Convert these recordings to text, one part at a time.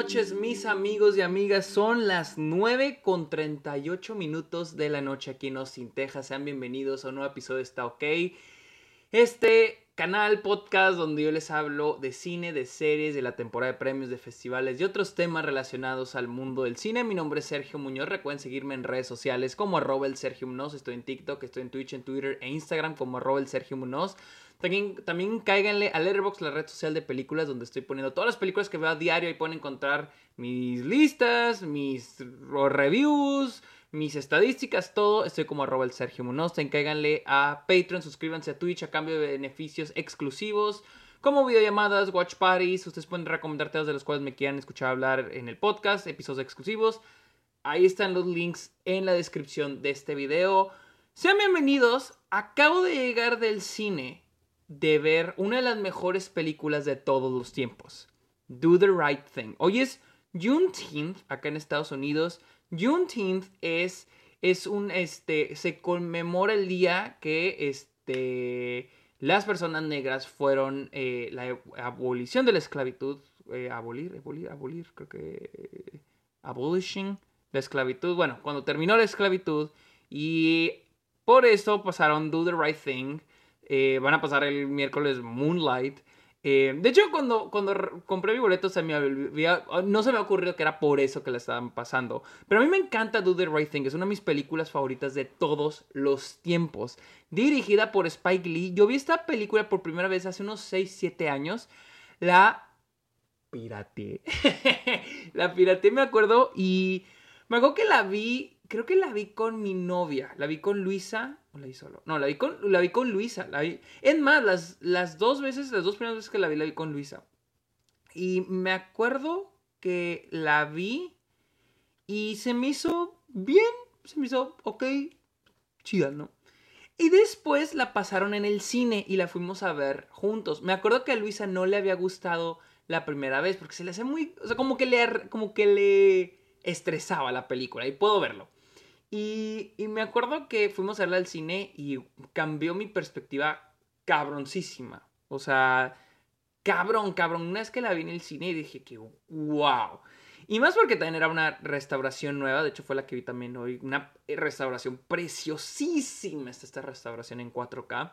noches, mis amigos y amigas. Son las 9 con 38 minutos de la noche aquí en Austin, Texas. Sean bienvenidos a un nuevo episodio de Está OK. Este canal, podcast, donde yo les hablo de cine, de series, de la temporada de premios, de festivales y otros temas relacionados al mundo del cine. Mi nombre es Sergio Muñoz. Recuerden seguirme en redes sociales como arroba el Sergio Muñoz. Estoy en TikTok, estoy en Twitch, en Twitter e Instagram como arroba el Sergio Muñoz. También, también cáiganle a Letterboxd, la red social de películas, donde estoy poniendo todas las películas que veo a diario y pueden encontrar mis listas, mis reviews, mis estadísticas, todo. Estoy como arroba el Sergio Munoz. Cáiganle a Patreon, suscríbanse a Twitch a cambio de beneficios exclusivos. Como videollamadas, watch parties, ustedes pueden recomendar temas de los cuales me quieran escuchar hablar en el podcast, episodios exclusivos. Ahí están los links en la descripción de este video. Sean bienvenidos. Acabo de llegar del cine de ver una de las mejores películas de todos los tiempos. Do the Right Thing. Hoy es Juneteenth, acá en Estados Unidos. Juneteenth es, es un, este, se conmemora el día que, este, las personas negras fueron eh, la abolición de la esclavitud. Eh, abolir, abolir, abolir, creo que... Abolishing la esclavitud. Bueno, cuando terminó la esclavitud y por eso pasaron Do the Right Thing eh, van a pasar el miércoles Moonlight. Eh, de hecho, cuando, cuando compré mi boleto, se me no se me ocurrió que era por eso que la estaban pasando. Pero a mí me encanta Do the Right Thing. Es una de mis películas favoritas de todos los tiempos. Dirigida por Spike Lee. Yo vi esta película por primera vez hace unos 6, 7 años. La pirateé. la pirateé, me acuerdo. Y me acuerdo que la vi. Creo que la vi con mi novia. La vi con Luisa. ¿O la vi solo? No, la vi con, la vi con Luisa. La. Es más, las, las dos veces, las dos primeras veces que la vi, la vi con Luisa. Y me acuerdo que la vi y se me hizo bien, se me hizo ok, chida, ¿no? Y después la pasaron en el cine y la fuimos a ver juntos. Me acuerdo que a Luisa no le había gustado la primera vez porque se le hace muy, o sea, como que le, como que le estresaba la película y puedo verlo. Y, me acuerdo que fuimos a verla al cine y cambió mi perspectiva cabroncísima. O sea, cabrón, cabrón. Una vez que la vi en el cine y dije que wow. Y más porque también era una restauración nueva. De hecho, fue la que vi también hoy. Una restauración preciosísima. Esta, esta restauración en 4K.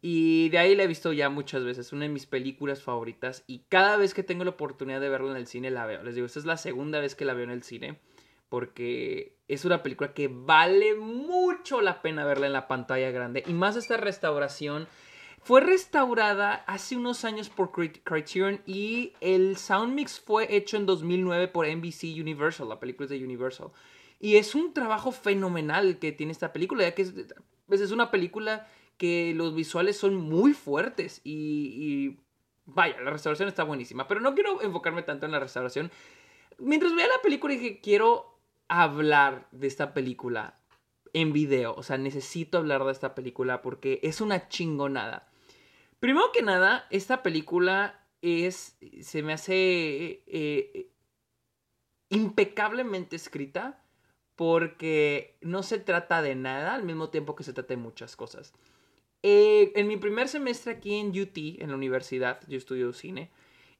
Y de ahí la he visto ya muchas veces. Una de mis películas favoritas. Y cada vez que tengo la oportunidad de verla en el cine la veo. Les digo, esta es la segunda vez que la veo en el cine porque es una película que vale mucho la pena verla en la pantalla grande. Y más esta restauración. Fue restaurada hace unos años por Criterion y el sound mix fue hecho en 2009 por NBC Universal, la película es de Universal. Y es un trabajo fenomenal que tiene esta película, ya que es, pues es una película que los visuales son muy fuertes y, y vaya, la restauración está buenísima. Pero no quiero enfocarme tanto en la restauración. Mientras veía la película dije, quiero hablar de esta película en video. O sea, necesito hablar de esta película porque es una chingonada. Primero que nada, esta película es. Se me hace. Eh, impecablemente escrita. Porque no se trata de nada al mismo tiempo que se trata de muchas cosas. Eh, en mi primer semestre aquí en UT, en la universidad, yo estudio cine.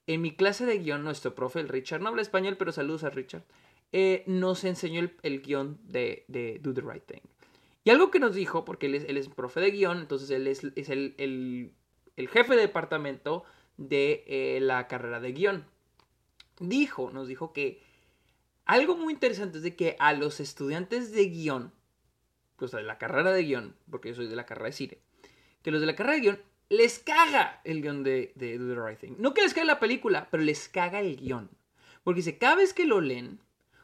En mi clase de guion, nuestro profe, el Richard, no habla español, pero saludos a Richard. Eh, nos enseñó el, guion de, Do the Right Thing. Y algo que nos dijo, porque él es, profe de guion, entonces él es, el, jefe de departamento de eh, la carrera de guion. Dijo, nos dijo que algo muy interesante es de que a los estudiantes de guion, pues de la carrera de guion, porque yo soy de la carrera de cine, que los de la carrera de guion les caga el guion de, Do the Right Thing. No que les caga la película, pero les caga el guion. Porque dice, cada vez que lo leen,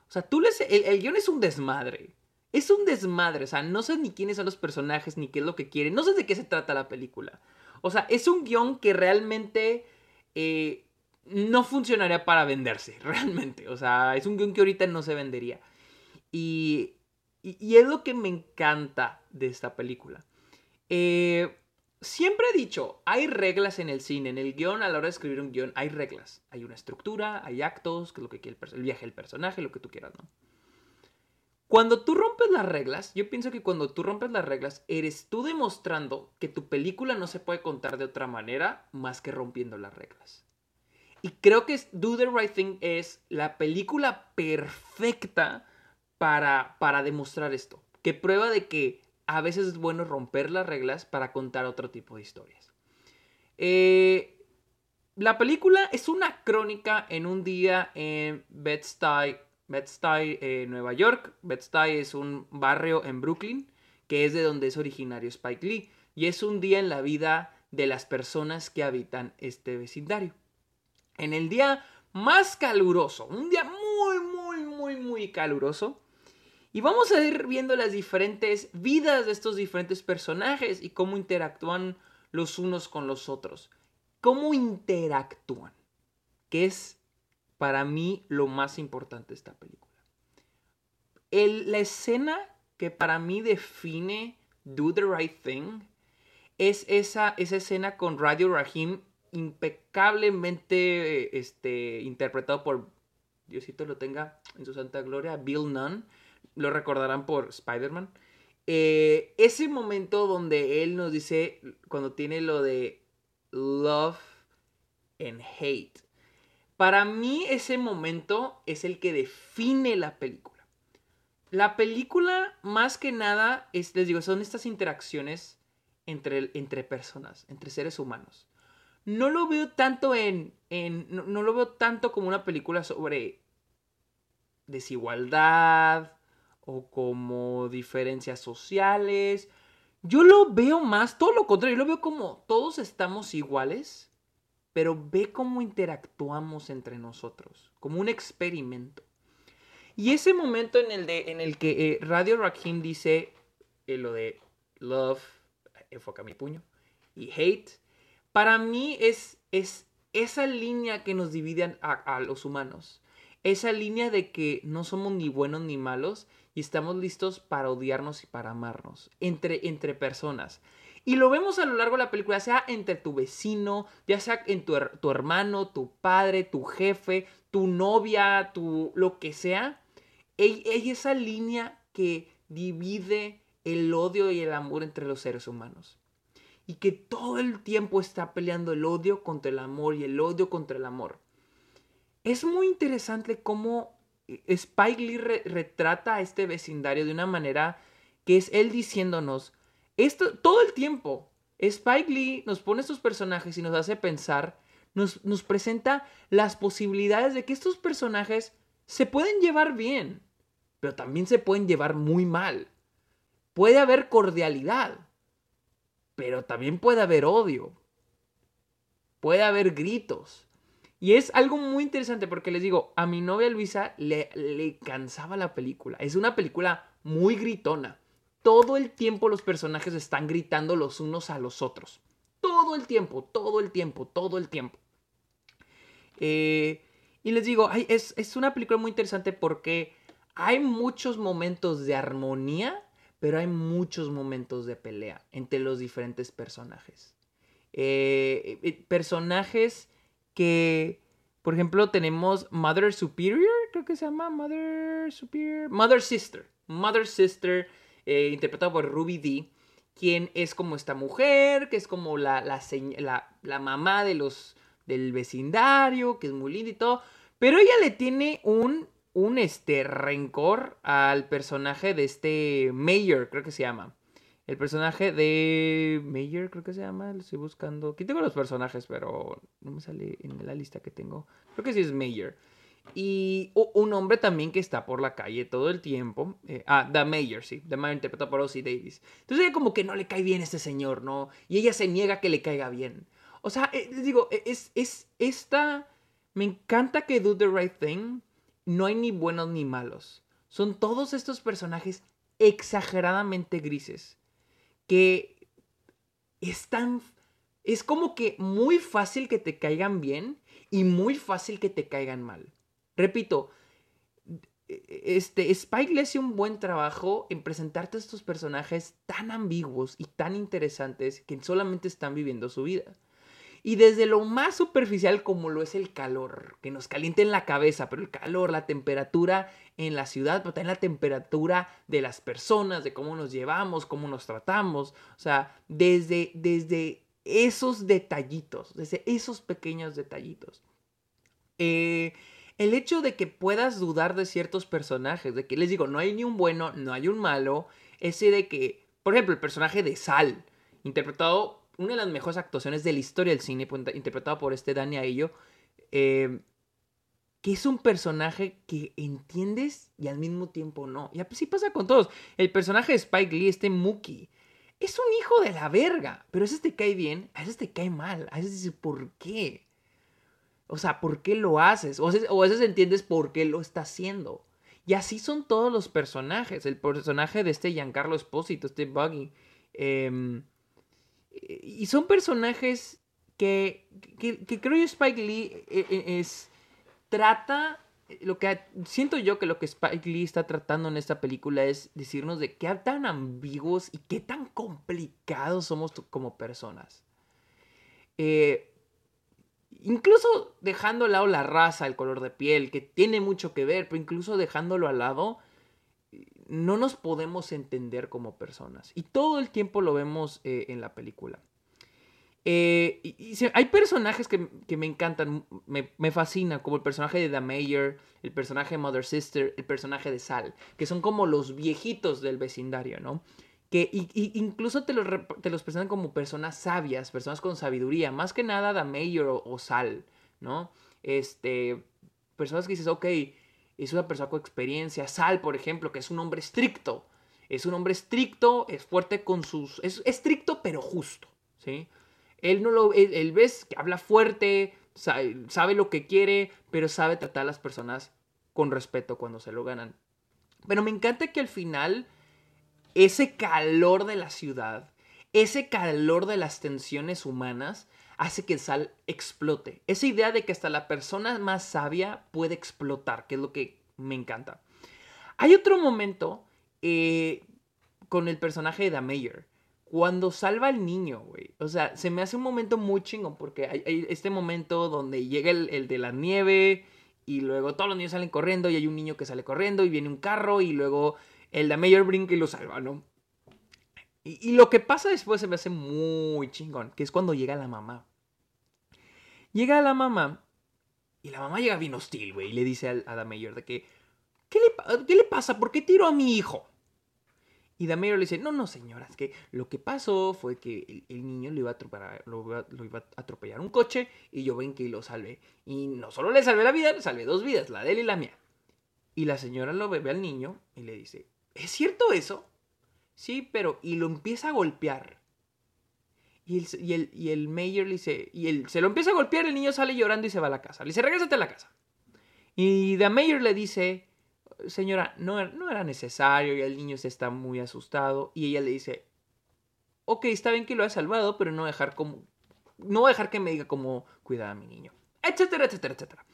o sea, tú les... El, guion es un desmadre. Es un desmadre. O sea, no sé ni quiénes son los personajes, ni qué es lo que quieren. No sé de qué se trata la película. O sea, es un guion que realmente... Eh, no funcionaría para venderse, realmente. O sea, es un guion que ahorita no se vendería. Y, y, y es lo que me encanta de esta película. Eh, siempre he dicho, hay reglas en el cine, en el guion, a la hora de escribir un guion, hay reglas. Hay una estructura, hay actos, que es lo que quiere el, el viaje del personaje, lo que tú quieras, ¿no? Cuando tú rompes las reglas, yo pienso que cuando tú rompes las reglas, eres tú demostrando que tu película no se puede contar de otra manera más que rompiendo las reglas. Y creo que Do the Right Thing es la película perfecta para, para demostrar esto. Que prueba de que a veces es bueno romper las reglas para contar otro tipo de historias. Eh, la película es una crónica en un día en Bed-Stuy, eh, Nueva York. Bed-Stuy es un barrio en Brooklyn, que es de donde es originario Spike Lee. Y es un día en la vida de las personas que habitan este vecindario. En el día más caluroso, un día muy, muy, muy, muy caluroso, y vamos a ir viendo las diferentes vidas de estos diferentes personajes y cómo interactúan los unos con los otros. Cómo interactúan. Que es para mí lo más importante de esta película. la escena que para mí define Do the Right Thing es esa, esa escena con Radio Rahim impecablemente este, interpretado por, Diosito lo tenga en su santa gloria, Bill Nunn lo recordarán por Spider-Man. Eh, ese momento donde él nos dice, cuando tiene lo de love and hate, para mí ese momento es el que define la película. La película, más que nada, es, les digo, son estas interacciones entre, entre personas, entre seres humanos. No lo veo tanto en. en no lo veo tanto como una película sobre desigualdad, o como diferencias sociales. Yo lo veo más, todo lo contrario, yo lo veo como todos estamos iguales, pero ve cómo interactuamos entre nosotros, como un experimento. Y ese momento en el, de, en el que eh, Radio Rakim dice eh, lo de love, enfoca mi puño, y hate, para mí es, es esa línea que nos divide a, a los humanos. Esa línea de que no somos ni buenos ni malos, y estamos listos para odiarnos y para amarnos entre, entre personas. Y lo vemos a lo largo de la película, sea entre tu vecino, ya sea en tu, tu hermano, tu padre, tu jefe, tu novia, tu lo que sea. Hay esa línea que divide el odio y el amor entre los seres humanos. Y que todo el tiempo está peleando el odio contra el amor y el odio contra el amor. Es muy interesante cómo Spike Lee retrata a este vecindario de una manera que es él diciéndonos, esto todo el tiempo, Spike Lee nos pone estos personajes y nos hace pensar, nos, nos presenta las posibilidades de que estos personajes se pueden llevar bien, pero también se pueden llevar muy mal. Puede haber cordialidad, pero también puede haber odio. Puede haber gritos. Y es algo muy interesante porque les digo, a mi novia Luisa le, le cansaba la película. Es una película muy gritona. Todo el tiempo los personajes están gritando los unos a los otros. Todo el tiempo, todo el tiempo, todo el tiempo. Eh, y les digo, es, es una película muy interesante porque hay muchos momentos de armonía, pero hay muchos momentos de pelea entre los diferentes personajes. Eh, eh, personajes que, por ejemplo, tenemos Mother Superior, creo que se llama Mother Superior, Mother Sister, Mother Sister, eh, interpretado por Ruby D, quien es como esta mujer, que es como la, la, la, mamá de los, del vecindario, que es muy linda y todo, pero ella le tiene un, un este, rencor al personaje de este Mayor, creo que se llama. El personaje de Mayer, creo que se llama, lo estoy buscando. Aquí tengo los personajes, pero no me sale en la lista que tengo. Creo que sí es Mayer. Y un hombre también que está por la calle todo el tiempo. Eh, ah, The Mayor, sí. The Mayor interpretado por Ozzy Davis. Entonces ella como que no le cae bien a este señor, ¿no? Y ella se niega que le caiga bien. O sea, eh, les digo, e, es, es esta... Me encanta que Do the Right Thing no hay ni buenos ni malos. Son todos estos personajes exageradamente grises que es tan... Es como que muy fácil que te caigan bien y muy fácil que te caigan mal. Repito, este, Spike le hace un buen trabajo en presentarte a estos personajes tan ambiguos y tan interesantes que solamente están viviendo su vida. Y desde lo más superficial como lo es el calor, que nos calienta en la cabeza, pero el calor, la temperatura en la ciudad, pero también la temperatura de las personas, de cómo nos llevamos, cómo nos tratamos. O sea, desde, desde esos detallitos, desde esos pequeños detallitos. Eh, el hecho de que puedas dudar de ciertos personajes, de que les digo, no hay ni un bueno, no hay un malo, ese de que, por ejemplo, el personaje de Sal, interpretado, una de las mejores actuaciones de la historia del cine, interpretado por este Dani Aillo, eh, que es un personaje que entiendes y al mismo tiempo no. Y así pasa con todos. El personaje de Spike Lee, este Mookie, es un hijo de la verga, pero a veces te cae bien, a veces te cae mal, a veces dices, ¿por qué? O sea, ¿por qué lo haces? O a veces, entiendes por qué lo está haciendo. Y así son todos los personajes. El personaje de este Giancarlo Espósito, este Buggy. Em, y son personajes que, que, que, creo yo Spike Lee eh, eh, es, trata lo que siento yo que lo que Spike Lee está tratando en esta película es decirnos de qué tan ambiguos y qué tan complicados somos como personas. Eh, incluso dejando al lado la raza, el color de piel, que tiene mucho que ver, pero incluso dejándolo al lado, no nos podemos entender como personas. Y todo el tiempo lo vemos eh, en la película. Eh, y, hay personajes que, me encantan, me, me, fascinan, como el personaje de The Mayor, el personaje de Mother Sister, el personaje de Sal, que son como los viejitos del vecindario, ¿no? Que incluso te los, te los, presentan como personas sabias, personas con sabiduría, más que nada The Mayor o, Sal, ¿no? Este, personas que dices, ok, es una persona con experiencia, Sal, por ejemplo, que es un hombre estricto, es un hombre estricto, es fuerte con sus, es estricto pero justo, ¿sí? Él no lo, él, ves que habla fuerte, sabe, lo que quiere, pero sabe tratar a las personas con respeto cuando se lo ganan. Pero me encanta que al final ese calor de la ciudad, ese calor de las tensiones humanas, hace que Sal explote. Esa idea de que hasta la persona más sabia puede explotar, que es lo que me encanta. Hay otro momento eh, con el personaje de Mayor, cuando salva al niño, güey. O sea, se me hace un momento muy chingón porque hay, este momento donde llega el, de la nieve y luego todos los niños salen corriendo y hay un niño que sale corriendo y viene un carro y luego el de Mayor brinca y lo salva, ¿no? Y, lo que pasa después se me hace muy chingón, que es cuando llega la mamá. Llega la mamá y la mamá llega bien hostil, güey, y le dice a, a Mayor de que, ¿qué le, ¿qué le pasa? ¿Por qué tiro a mi hijo? Y Damero le dice, no, no, señora, es que lo que pasó fue que el, niño lo iba, a atropellar, lo, iba a atropellar un coche y yo ven que lo salvé. Y no solo le salvé la vida, le salvé dos vidas, la de él y la mía. Y la señora lo ve al niño y le dice, ¿es cierto eso? Sí, pero... Y lo empieza a golpear. Y el, y el, mayor le dice, y él se lo empieza a golpear, el niño sale llorando y se va a la casa. Le dice, regrésate a la casa. Y The Mayor le dice, señora, no, no era necesario y el niño se está muy asustado y ella le dice, ok, está bien que lo haya salvado, pero no dejar como, no dejar que me diga cómo cuidar a mi niño, etcétera, etcétera, etcétera.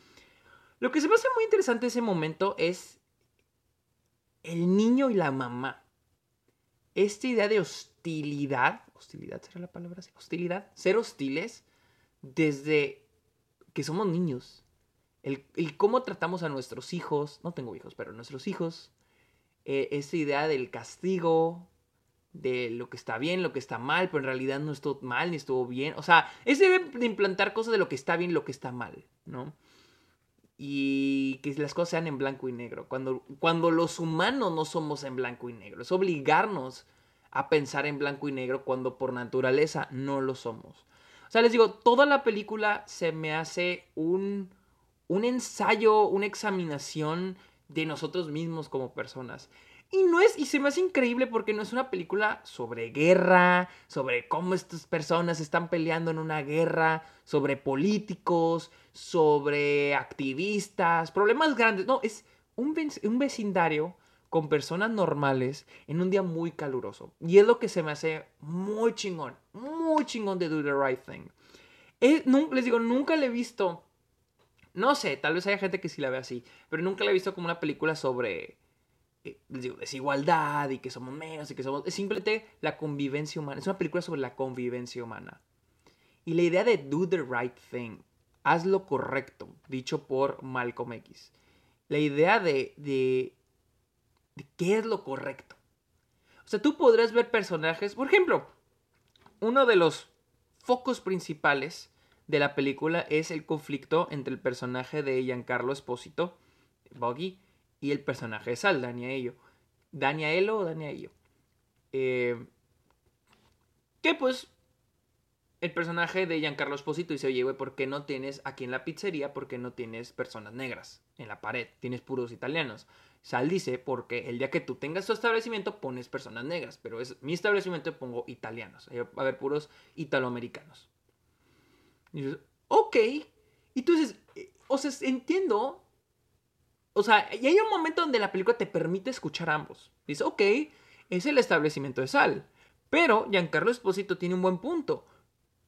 Lo que se me hace muy interesante ese momento es el niño y la mamá. Esta idea de hostilidad, hostilidad será la palabra, hostilidad, ser hostiles desde que somos niños el, cómo tratamos a nuestros hijos, no tengo hijos, pero nuestros hijos, eh, esa idea del castigo, de lo que está bien, lo que está mal, pero en realidad no estuvo mal ni estuvo bien. O sea, ese de implantar cosas de lo que está bien lo que está mal, ¿no? Y que las cosas sean en blanco y negro. Cuando, cuando los humanos no somos en blanco y negro. Es obligarnos a pensar en blanco y negro cuando por naturaleza no lo somos. O sea, les digo, toda la película se me hace un un ensayo, una examinación de nosotros mismos como personas. Y no es, y se me hace increíble porque no es una película sobre guerra, sobre cómo estas personas están peleando en una guerra, sobre políticos, sobre activistas, problemas grandes. No, es un, un vecindario con personas normales en un día muy caluroso. Y es lo que se me hace muy chingón, muy chingón de Do the Right Thing. les digo, nunca le he visto no sé, tal vez haya gente que sí la ve así, pero nunca la he visto como una película sobre, eh, desigualdad y que somos menos y que somos... Es simplemente la convivencia humana. Es una película sobre la convivencia humana. Y la idea de do the right thing, haz lo correcto, dicho por Malcolm X. La idea de, de, de qué es lo correcto. O sea, tú podrás ver personajes, por ejemplo, uno de los focos principales de la película es el conflicto entre el personaje de Giancarlo Espósito, Boggy, y el personaje de Sal, Daniaello. Daniaelo o Daniaello. Eh, que pues el personaje de Giancarlo Esposito dice, oye, güey, ¿por qué no tienes aquí en la pizzería, por qué no tienes personas negras en la pared? Tienes puros italianos. Sal dice, porque el día que tú tengas tu establecimiento pones personas negras, pero es mi establecimiento pongo italianos. a haber puros italoamericanos. Y dices, ok. Dices, eh, o sea, entiendo. O sea, y hay un momento donde la película te permite escuchar ambos. Dice, ok, es el establecimiento de Sal. Pero Giancarlo Esposito tiene un buen punto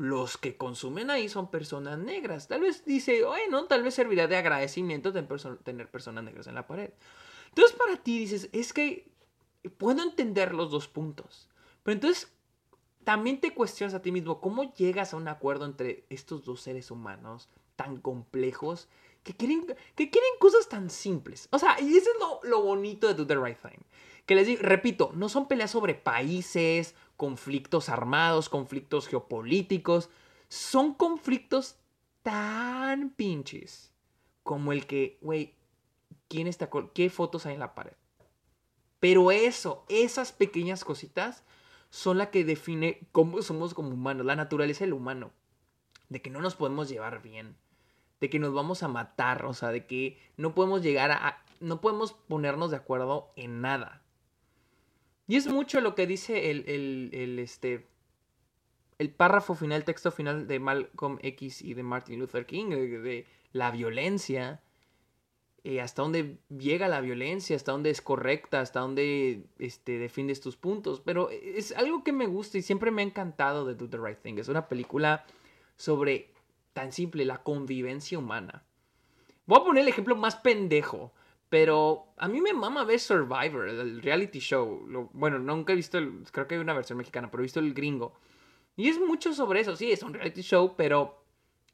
los que consumen ahí son personas negras. Tal vez dice, bueno, tal vez servirá de agradecimiento tener personas negras en la pared. Entonces para ti dices, es que puedo entender los dos puntos. Pero entonces también te cuestionas a ti mismo, ¿cómo llegas a un acuerdo entre estos dos seres humanos tan complejos que quieren, que quieren cosas tan simples? O sea, y eso es lo, lo bonito de Do the Right Thing. Que les digo, repito, no son peleas sobre países, conflictos armados, conflictos geopolíticos. Son conflictos tan pinches como el que, güey, ¿quién está qué fotos hay en la pared? Pero eso, esas pequeñas cositas son las que define cómo somos como humanos, la naturaleza del humano. De que no nos podemos llevar bien, de que nos vamos a matar, o sea, de que no podemos llegar a, no podemos ponernos de acuerdo en nada. Y es mucho lo que dice el, este, el párrafo final, el texto final de Malcolm X y de Martin Luther King, de, la violencia, eh, hasta dónde llega la violencia, hasta dónde es correcta, hasta dónde este, defiendes tus puntos. Pero es algo que me gusta y siempre me ha encantado de Do the Right Thing. Es una película sobre tan simple, la convivencia humana. Voy a poner el ejemplo más pendejo. Pero a mí me mama ver Survivor, el reality show. bueno, nunca he visto el. Creo que hay una versión mexicana, pero he visto el gringo. Y es mucho sobre eso, sí, es un reality show, pero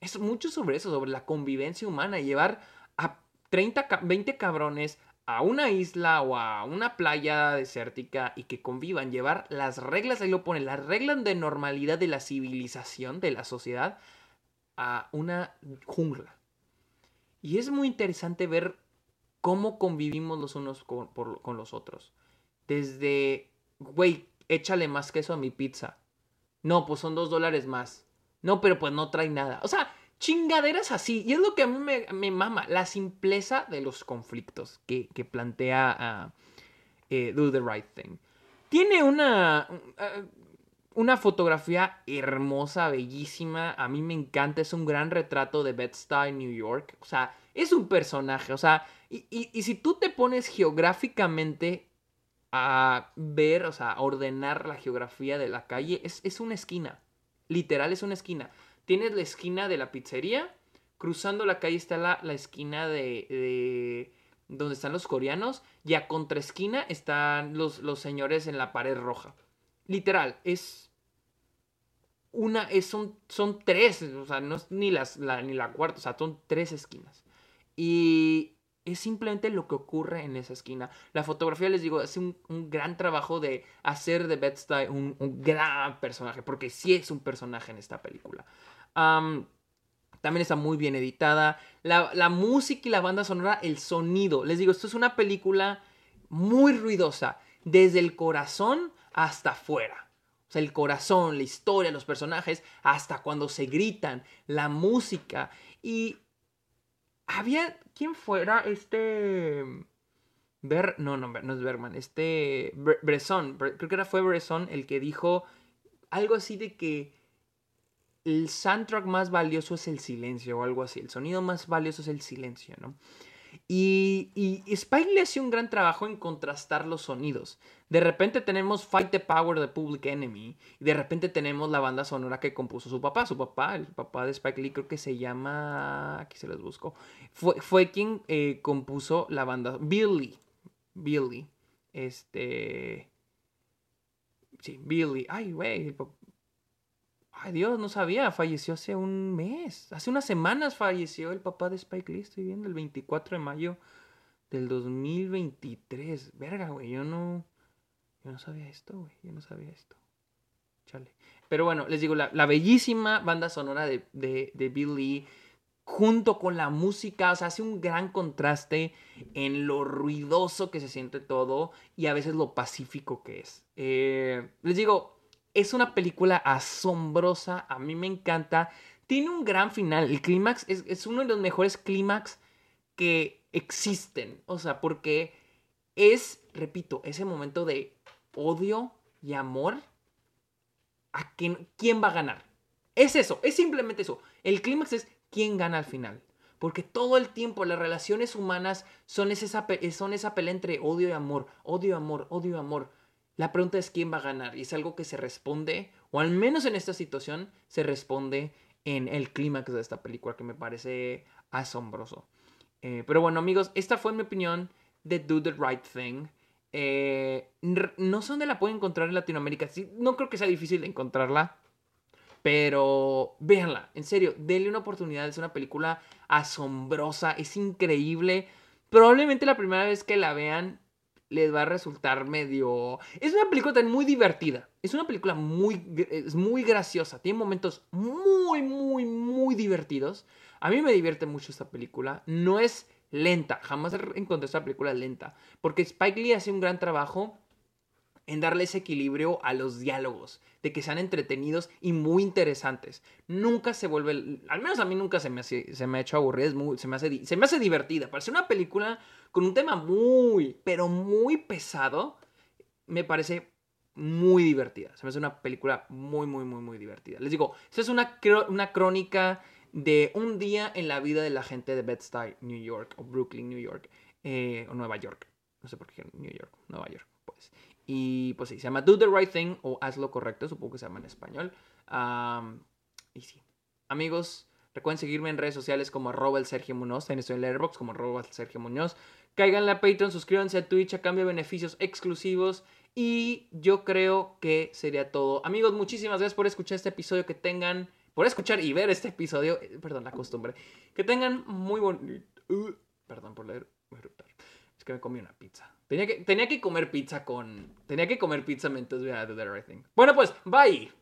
es mucho sobre eso, sobre la convivencia humana. Llevar 30, 20 cabrones a una isla o a una playa desértica y que convivan. Llevar las reglas, ahí lo pone, las reglas de normalidad de la civilización, de la sociedad, a una jungla. Y es muy interesante ver cómo convivimos los unos con, los otros. Desde, güey, échale más queso a mi pizza. No, pues son dos dólares más. No, pero pues no trae nada. O sea, chingaderas así. Y es lo que a mí me, mama, la simpleza de los conflictos que, plantea uh, Do the Right Thing. Tiene una, uh, una fotografía hermosa, bellísima. A mí me encanta. Es un gran retrato de Bed-Stuy, New York. O sea, es un personaje. O sea, y, si tú te pones geográficamente a ver, o sea, a ordenar la geografía de la calle, es, una esquina. Literal es una esquina. Tienes la esquina de la pizzería, cruzando la calle está la, esquina de, de, donde están los coreanos y a contraesquina están los, los señores en la pared roja. Literal, es una, es, son, son tres, o sea, no es ni, las, ni la cuarta, o sea, son tres esquinas. Y es simplemente lo que ocurre en esa esquina. La fotografía, les digo, hace un, gran trabajo de hacer de bed un, un, gran personaje, porque sí es un personaje en esta película. También está muy bien editada. La, música y la banda sonora, el sonido. Les digo, esto es una película muy ruidosa, desde el corazón hasta afuera. O sea, el corazón, la historia, los personajes, hasta cuando se gritan, la música. Y había quién fuera este Ver, no, no, no es Bergman, este Bresson, creo que era fue Bresson el que dijo algo así de que el soundtrack más valioso es el silencio o algo así, el sonido más valioso es el silencio, ¿no? Y, y, Spike le hace un gran trabajo en contrastar los sonidos. De repente tenemos Fight the Power de Public Enemy. Y de repente tenemos la banda sonora que compuso su papá. Su papá, el papá de Spike Lee, creo que se llama. Aquí se los busco. Fue, fue quien eh, compuso la banda. Billy. Billy. Este. Sí, Billy. Ay, güey. Ay, Dios, no sabía. Falleció hace un mes. Hace unas semanas falleció el papá de Spike Lee. Estoy viendo el 24 de mayo del 2023. Verga, güey. Yo no. Yo no sabía esto, güey. Yo no sabía esto. Chale. Pero bueno, les digo, la, bellísima banda sonora de, de, de Bill Lee junto con la música, o sea, hace un gran contraste en lo ruidoso que se siente todo y a veces lo pacífico que es. Eh, les digo, es una película asombrosa, a mí me encanta, tiene un gran final, el clímax es, es, uno de los mejores clímax que existen, o sea, porque es, repito, ese momento de odio y amor a quién, quién va a ganar. Es eso, es simplemente eso. El clímax es quién gana al final. Porque todo el tiempo las relaciones humanas son esa, son esa pelea entre odio y amor, odio y amor, odio y amor. La pregunta es quién va a ganar y es algo que se responde, o al menos en esta situación, se responde en el clímax de esta película que me parece asombroso. Eh, pero bueno amigos, esta fue mi opinión de Do the Right Thing. Eh, no sé dónde la pueden encontrar en Latinoamérica. no creo que sea difícil encontrarla. Pero véanla, en serio, denle una oportunidad. Es una película asombrosa, es increíble. Probablemente la primera vez que la vean les va a resultar medio... Es una película también muy divertida. Es una película muy, es muy graciosa. Tiene momentos muy, muy, muy divertidos. A mí me divierte mucho esta película. No es lenta. Jamás encontré esta película lenta. Porque Spike Lee hace un gran trabajo en darle ese equilibrio a los diálogos, de que sean entretenidos y muy interesantes. Nunca se vuelve, al menos a mí nunca se me, se me ha hecho aburrida, se, me hace, se me hace divertida. Parece una película con un tema muy, pero muy pesado, me parece muy divertida. Se me hace una película muy, muy, muy, muy divertida. Les digo, esta es una, una crónica de un día en la vida de la gente de Bed-Stuy, New York, o Brooklyn, New York, eh, o Nueva York. No sé por qué New York, Nueva York. Y pues sí, se llama Do the Right Thing o Haz lo correcto, supongo que se llama en español. y sí, amigos, recuerden seguirme en redes sociales como arroba el Sergio Muñoz, también estoy en Letterboxd como el Sergio Muñoz. Caigan a Patreon, suscríbanse a Twitch a cambio de beneficios exclusivos. Y yo creo que sería todo. Amigos, muchísimas gracias por escuchar este episodio. Que tengan, por escuchar y ver este episodio. Eh, perdón, la costumbre. Que tengan muy bonito. Uh, perdón por leer. Es que me comí una pizza. Tenía que, tenía que comer pizza con. Tenía que comer pizza mientras veía The Right Thing. Bueno, pues, bye.